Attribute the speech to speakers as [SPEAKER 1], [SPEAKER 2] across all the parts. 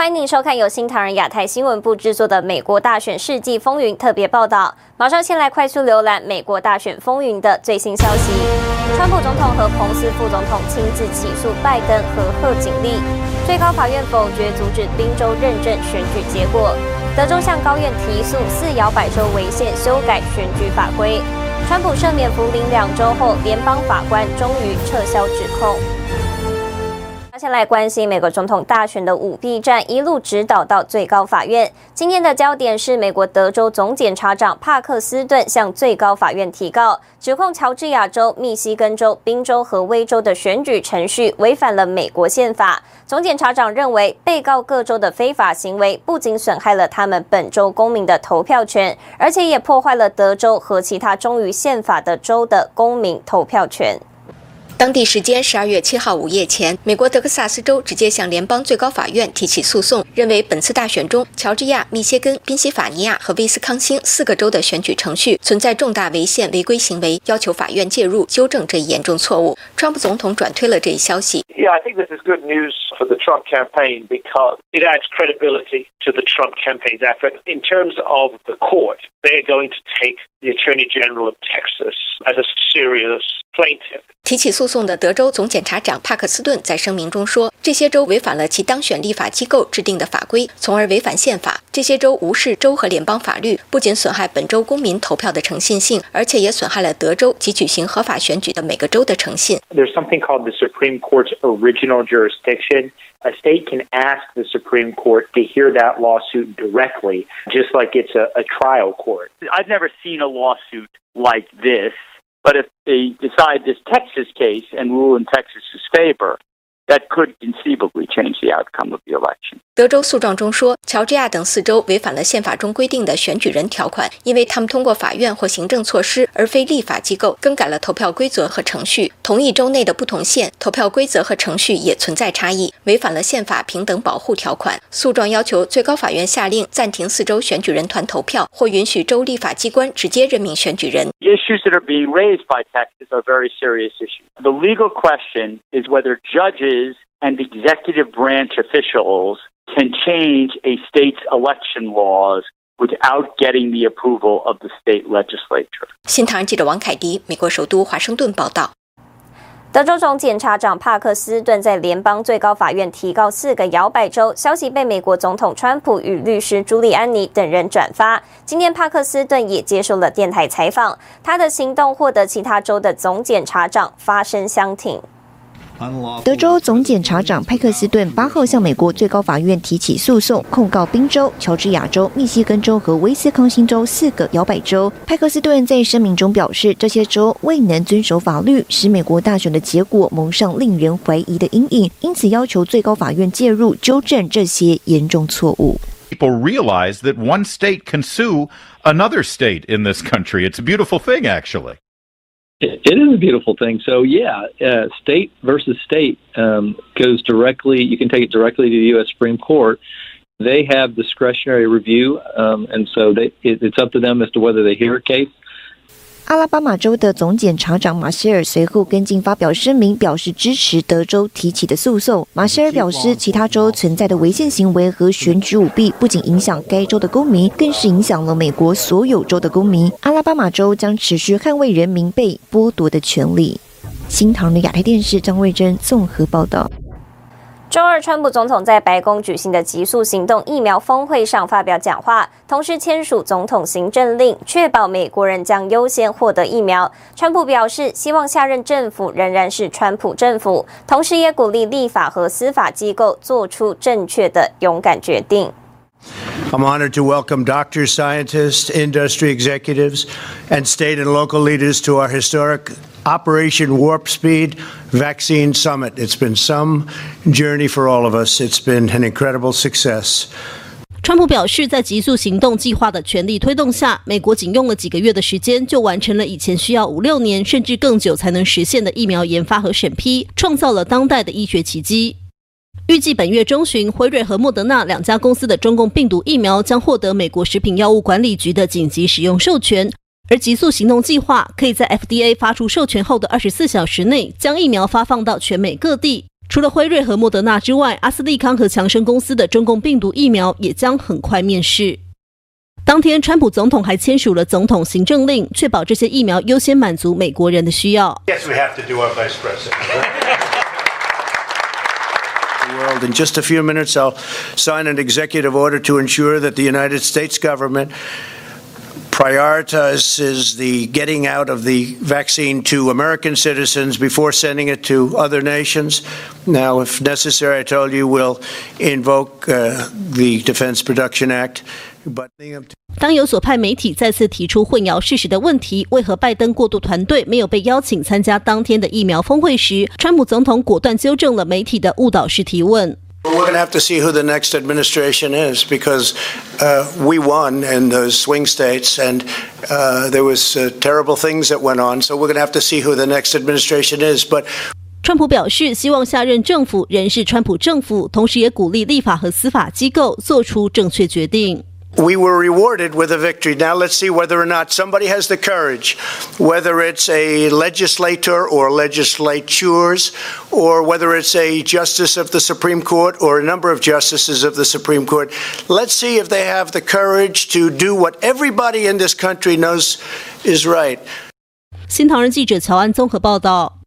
[SPEAKER 1] 欢迎您收看由新唐人亚太新闻部制作的《美国大选世纪风云》特别报道。马上先来快速浏览美国大选风云的最新消息。川普总统和彭斯副总统亲自起诉拜登和贺锦丽。最高法院否决阻止宾州认证选举结果。德州向高院提诉四摇摆州违宪修改选举法规。川普赦免福林两周后，联邦法官终于撤销指控。先来关心美国总统大选的舞弊战，一路指导到最高法院。今天的焦点是美国德州总检察长帕克斯顿向最高法院提告，指控乔治亚州、密西根州、宾州和威州的选举程序违反了美国宪法。总检察长认为，被告各州的非法行为不仅损害了他们本州公民的投票权，而且也破坏了德州和其他忠于宪法的州的公民投票权。
[SPEAKER 2] 当地时间十二月七号午夜前，美国德克萨斯州直接向联邦最高法院提起诉讼，认为本次大选中，乔治亚、密歇根、宾夕法尼亚和威斯康星四个州的选举程序存在重大违宪违规行为，要求法院介入纠正这一严重错误。川普总统转推了这一消息。
[SPEAKER 3] Yeah, I think this is good news for the Trump campaign because it adds credibility to the Trump campaign's effort. In terms of the court, they are going to take the Attorney General of Texas as a serious plaintiff.
[SPEAKER 2] 提起诉讼的德州总检察长帕克斯顿在声明中说，这些州违反了其当选立法机构制定的法规，从而违反宪法。这些州无视州和联邦法律，不仅损害本州公民投票的诚信性，而且也损害了德州及举行合法选举的每个州的诚信。
[SPEAKER 4] There's something called the Supreme Court's original jurisdiction. A state can ask the Supreme Court to hear that lawsuit directly, just like it's a, a trial court.
[SPEAKER 5] I've never seen a lawsuit like this. but if they decide this Texas case and rule in Texas's favor, that could conceivably change the outcome of the election.
[SPEAKER 2] 德州诉状中说，乔治亚等四州违反了宪法中规定的选举人条款，因为他们通过法院或行政措施，而非立法机构，更改了投票规则和程序。同一州内的不同县投票规则和程序也存在差异，违反了宪法平等保护条款。诉状要求最高法院下令暂停四州选举人团投票，或允许州立法机关直接任命选举人。
[SPEAKER 5] Issues that are being raised by Texas are very serious issues. The legal question is whether judges and executive branch officials can change a state's election laws without getting the approval of the state legislature.
[SPEAKER 2] 新唐人记者王凯迪，美国首都华盛顿报道。
[SPEAKER 1] 德州总检察长帕克斯顿在联邦最高法院提告四个摇摆州，消息被美国总统川普与律师朱利安尼等人转发。今天，帕克斯顿也接受了电台采访，他的行动获得其他州的总检察长发声相挺。
[SPEAKER 6] 德州总检察长派克斯顿八号向美国最高法院提起诉讼，控告宾州、乔治亚州、密西根州和威斯康星州四个摇摆州。派克斯顿在声明中表示，这些州未能遵守法律，使美国大选的结果蒙上令人怀疑的阴影，因此要求最高法院介入纠正这些严重错误。
[SPEAKER 7] People realize that one state can sue another state in this country. It's a beautiful thing, actually.
[SPEAKER 8] It is a beautiful thing. So, yeah, uh, state versus state um, goes directly, you can take it directly to the U.S. Supreme Court. They have discretionary review, um, and so they, it, it's up to them as to whether they hear a case.
[SPEAKER 6] 阿拉巴马州的总检察长马歇尔随后跟进发表声明，表示支持德州提起的诉讼。马歇尔表示，其他州存在的违宪行为和选举舞弊，不仅影响该州的公民，更是影响了美国所有州的公民。阿拉巴马州将持续捍卫人民被剥夺的权利。新唐的亚太电视张卫珍综合报道。
[SPEAKER 1] 周二，川普总统在白宫举行的极速行动疫苗峰会上发表讲话，同时签署总统行政令，确保美国人将优先获得疫苗。川普表示，希望下任政府仍然是川普政府，同时也鼓励立法和司法机构做出正确的勇敢决定。
[SPEAKER 9] I'm honored to welcome doctors, scientists, industry executives, and state and local leaders to our historic Operation Warp Speed Vaccine Summit. It's been some journey for all of us. It's been an incredible success.
[SPEAKER 10] 川普表示，在极速行动计划的全力推动下，美国仅用了几个月的时间，就完成了以前需要五六年甚至更久才能实现的疫苗研发和审批，创造了当代的医学奇迹。预计本月中旬，辉瑞和莫德纳两家公司的中共病毒疫苗将获得美国食品药物管理局的紧急使用授权。而极速行动计划可以在 FDA 发出授权后的二十四小时内，将疫苗发放到全美各地。除了辉瑞和莫德纳之外，阿斯利康和强生公司的中共病毒疫苗也将很快面世。当天，川普总统还签署了总统行政令，确保这些疫苗优先满足美国人的需要。
[SPEAKER 9] Yes, we have to do our vice president. World. In just a few minutes, I'll sign an executive order to ensure that the United States government prioritizes the getting out of the vaccine to American citizens before sending it to other nations. Now, if necessary, I told you we'll invoke uh, the Defense Production Act. But
[SPEAKER 10] 当有所派媒体再次提出混淆事实的问题，为何拜登过渡团队没有被邀请参加当天的疫苗峰会时，川普总统果断纠正了媒体的误导式提问。
[SPEAKER 9] We're going to have to see who the next administration is because uh, we won in those swing states and uh, there was uh, terrible things that went on. So we're going to have to see who the next administration is. But
[SPEAKER 10] 川普表示，希望下任政府仍是川普政府，同时也鼓励立法和司法机构做出正确决定。
[SPEAKER 9] we were rewarded with a victory. Now let's see whether or not somebody has the courage, whether it's a legislator or legislatures, or whether it's a justice of the Supreme Court or a number of justices of the Supreme Court. Let's see if they have the courage to do what everybody in this country knows is right.
[SPEAKER 10] 新唐人记者乔安综合报道。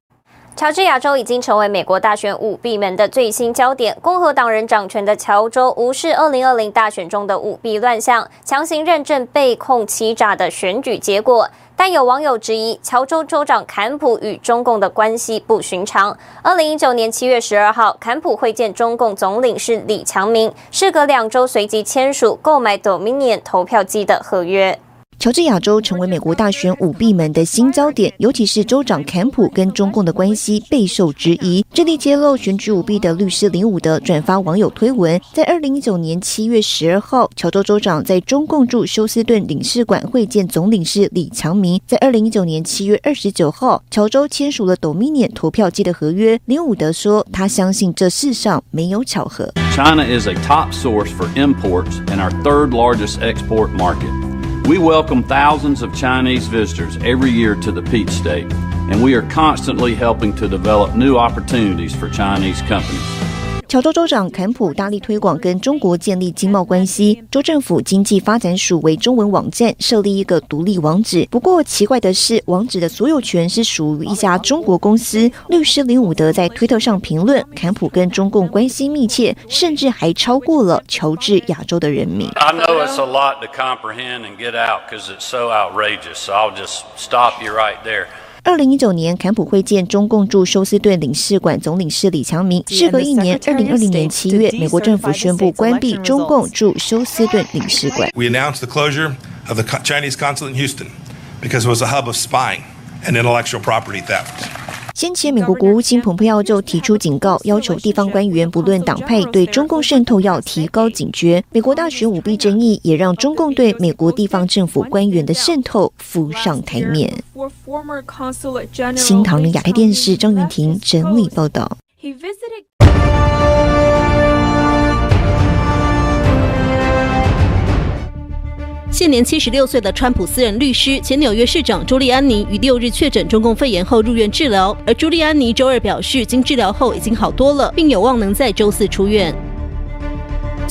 [SPEAKER 1] 乔治亚州已经成为美国大选舞弊门的最新焦点。共和党人掌权的乔州无视2020大选中的舞弊乱象，强行认证被控欺诈的选举结果。但有网友质疑，乔州州长坎普与中共的关系不寻常。2019年7月12号，坎普会见中共总领事李强明，事隔两周随即签署购买 Dominion 投票机的合约。
[SPEAKER 6] 乔治亚州成为美国大选舞弊门的新焦点，尤其是州长坎普跟中共的关系备受质疑。致力揭露选举舞弊的律师林伍德转发网友推文，在二零一九年七月十二号，乔州州长在中共驻休斯顿领事馆会见总领事李强明。在二零一九年七月二十九号，乔州签署了 Dominion 投票机的合约。林伍德说，他相信这世上没有巧合。
[SPEAKER 11] China is a top source for imports and our third largest export market. We welcome thousands of Chinese visitors every year to the Peach State, and we are constantly helping to develop new opportunities for Chinese companies.
[SPEAKER 6] 乔州州长坎普大力推广跟中国建立经贸关系，州政府经济发展署为中文网站设立一个独立网址。不过奇怪的是，网址的所有权是属于一家中国公司。律师林伍德在推特上评论，坎普跟中共关系密切，甚至还超过了乔治亚州的人民。
[SPEAKER 11] I know it's a lot to comprehend and get out because it's so outrageous, so I'll just stop you right there.
[SPEAKER 6] 二零一九年，坎普会见中共驻休斯顿领事馆总领事李强明。事隔一年，二零二零年七月，美国政府宣布关闭中共驻休斯顿领事馆。
[SPEAKER 12] We announced the closure of the Chinese consulate in Houston because it was a hub of spying and intellectual property theft.
[SPEAKER 6] 先前，美国国务卿蓬佩奥就提出警告，要求地方官员不论党派，对中共渗透要提高警觉。美国大选舞弊争议也让中共对美国地方政府官员的渗透浮上台面。新唐人亚太电视张云婷整理报道。
[SPEAKER 10] 现年七十六岁的川普私人律师、前纽约市长朱利安尼于六日确诊中共肺炎后入院治疗，而朱利安尼周二表示，经治疗后已经好多了，并有望能在周四出院。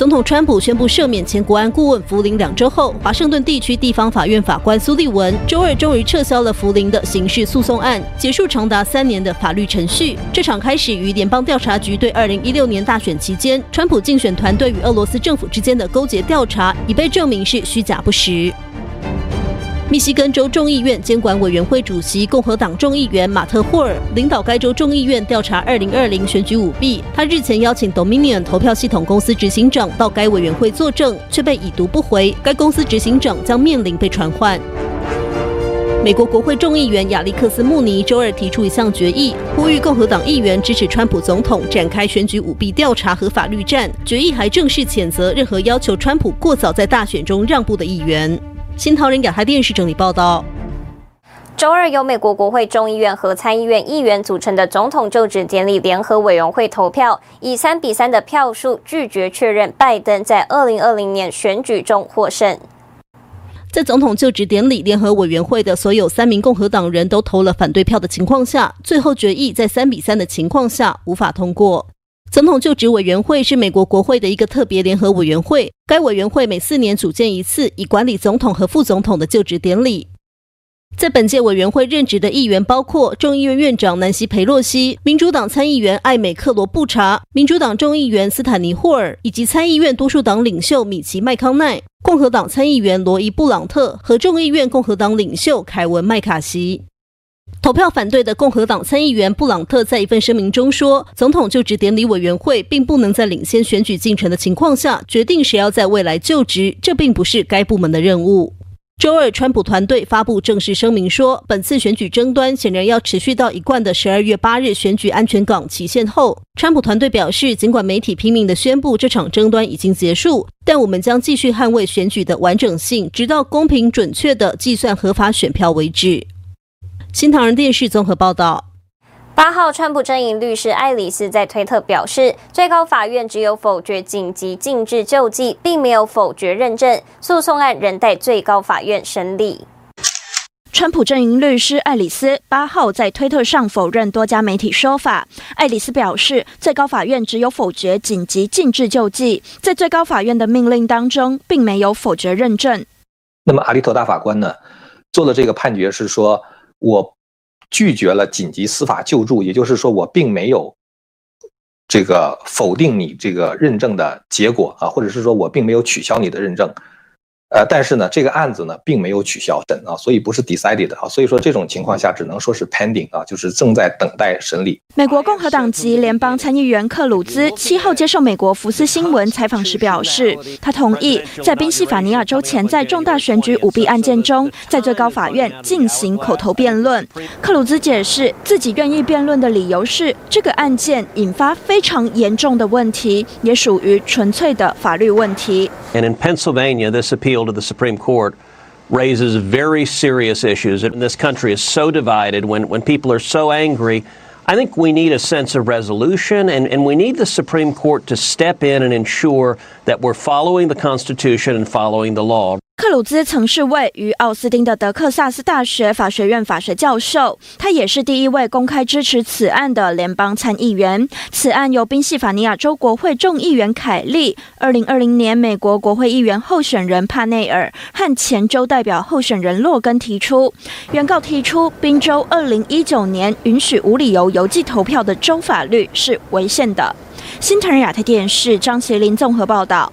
[SPEAKER 10] 总统川普宣布赦免前国安顾问福林两周后，华盛顿地区地方法院法官苏利文周二终于撤销了福林的刑事诉讼案，结束长达三年的法律程序。这场开始于联邦调查局对二零一六年大选期间川普竞选团队与俄罗斯政府之间的勾结调查，已被证明是虚假不实。密西根州众议院监管委员会主席共和党众议员马特·霍尔领导该州众议院调查2020选举舞弊。他日前邀请 Dominion 投票系统公司执行长到该委员会作证，却被已读不回。该公司执行长将面临被传唤。美国国会众议员亚历克斯·穆尼周二提出一项决议，呼吁共和党议员支持川普总统展开选举舞弊调查和法律战。决议还正式谴责任何要求川普过早在大选中让步的议员。新唐人亚太电视整理报道：
[SPEAKER 1] 周二由美国国会众议院和参议院议员组成的总统就职典礼联合委员会投票，以三比三的票数拒绝确认拜登在二零二零年选举中获胜。
[SPEAKER 10] 在总统就职典礼联合委员会的所有三名共和党人都投了反对票的情况下，最后决议在三比三的情况下无法通过。总统就职委员会是美国国会的一个特别联合委员会，该委员会每四年组建一次，以管理总统和副总统的就职典礼。在本届委员会任职的议员包括众议院院长南希·裴洛西、民主党参议员艾美克罗布查、民主党众议员斯坦尼霍尔以及参议院多数党领袖米奇·麦康奈。共和党参议员罗伊·布朗特和众议院共和党领袖凯文·麦卡锡投票反对的共和党参议员布朗特在一份声明中说：“总统就职典礼委员会并不能在领先选举进程的情况下决定谁要在未来就职，这并不是该部门的任务。”周二，川普团队发布正式声明说，本次选举争端显然要持续到一贯的十二月八日选举安全港期限后。川普团队表示，尽管媒体拼命地宣布这场争端已经结束，但我们将继续捍卫选举的完整性，直到公平准确的计算合法选票为止。新唐人电视综合报道。
[SPEAKER 1] 八号，川普阵营律师艾里斯在推特表示，最高法院只有否决紧急禁制救济，并没有否决认证，诉讼案仍待最高法院审理。
[SPEAKER 13] 川普阵营律师艾里斯八号在推特上否认多家媒体说法。艾里斯表示，最高法院只有否决紧急禁制救济，在最高法院的命令当中，并没有否决认证。
[SPEAKER 14] 那么，阿利托大法官呢，做的这个判决是说，我。拒绝了紧急司法救助，也就是说，我并没有这个否定你这个认证的结果啊，或者是说我并没有取消你的认证。呃，但是呢，这个案子呢，并没有取消审啊，所以不是 decided 啊，所以说这种情况下只能说是 pending 啊，就是正在等待审理。
[SPEAKER 13] 美国共和党籍联邦参议员克鲁兹七号接受美国福斯新闻采访时表示，他同意在宾夕法尼亚州潜在重大选举舞弊案件中，在最高法院进行口头辩论。克鲁兹解释自己愿意辩论的理由是，这个案件引发非常严重的问题，也属于纯粹的法律问题。
[SPEAKER 15] And in Pennsylvania, this appeal to the Supreme Court raises very serious issues. And this country is so divided when, when people are so angry. I think we need a sense of resolution, and, and we need the Supreme Court to step in and ensure that we're following the Constitution and following the law.
[SPEAKER 13] 克鲁兹曾是位于奥斯汀的德克萨斯大学法学院法学教授，他也是第一位公开支持此案的联邦参议员。此案由宾夕法尼亚州国会众议员凯利、二零二零年美国国会议员候选人帕内尔和前州代表候选人洛根提出。原告提出，宾州二零一九年允许无理由邮寄投票的州法律是违宪的。新唐人亚太电视张麒麟综合报道。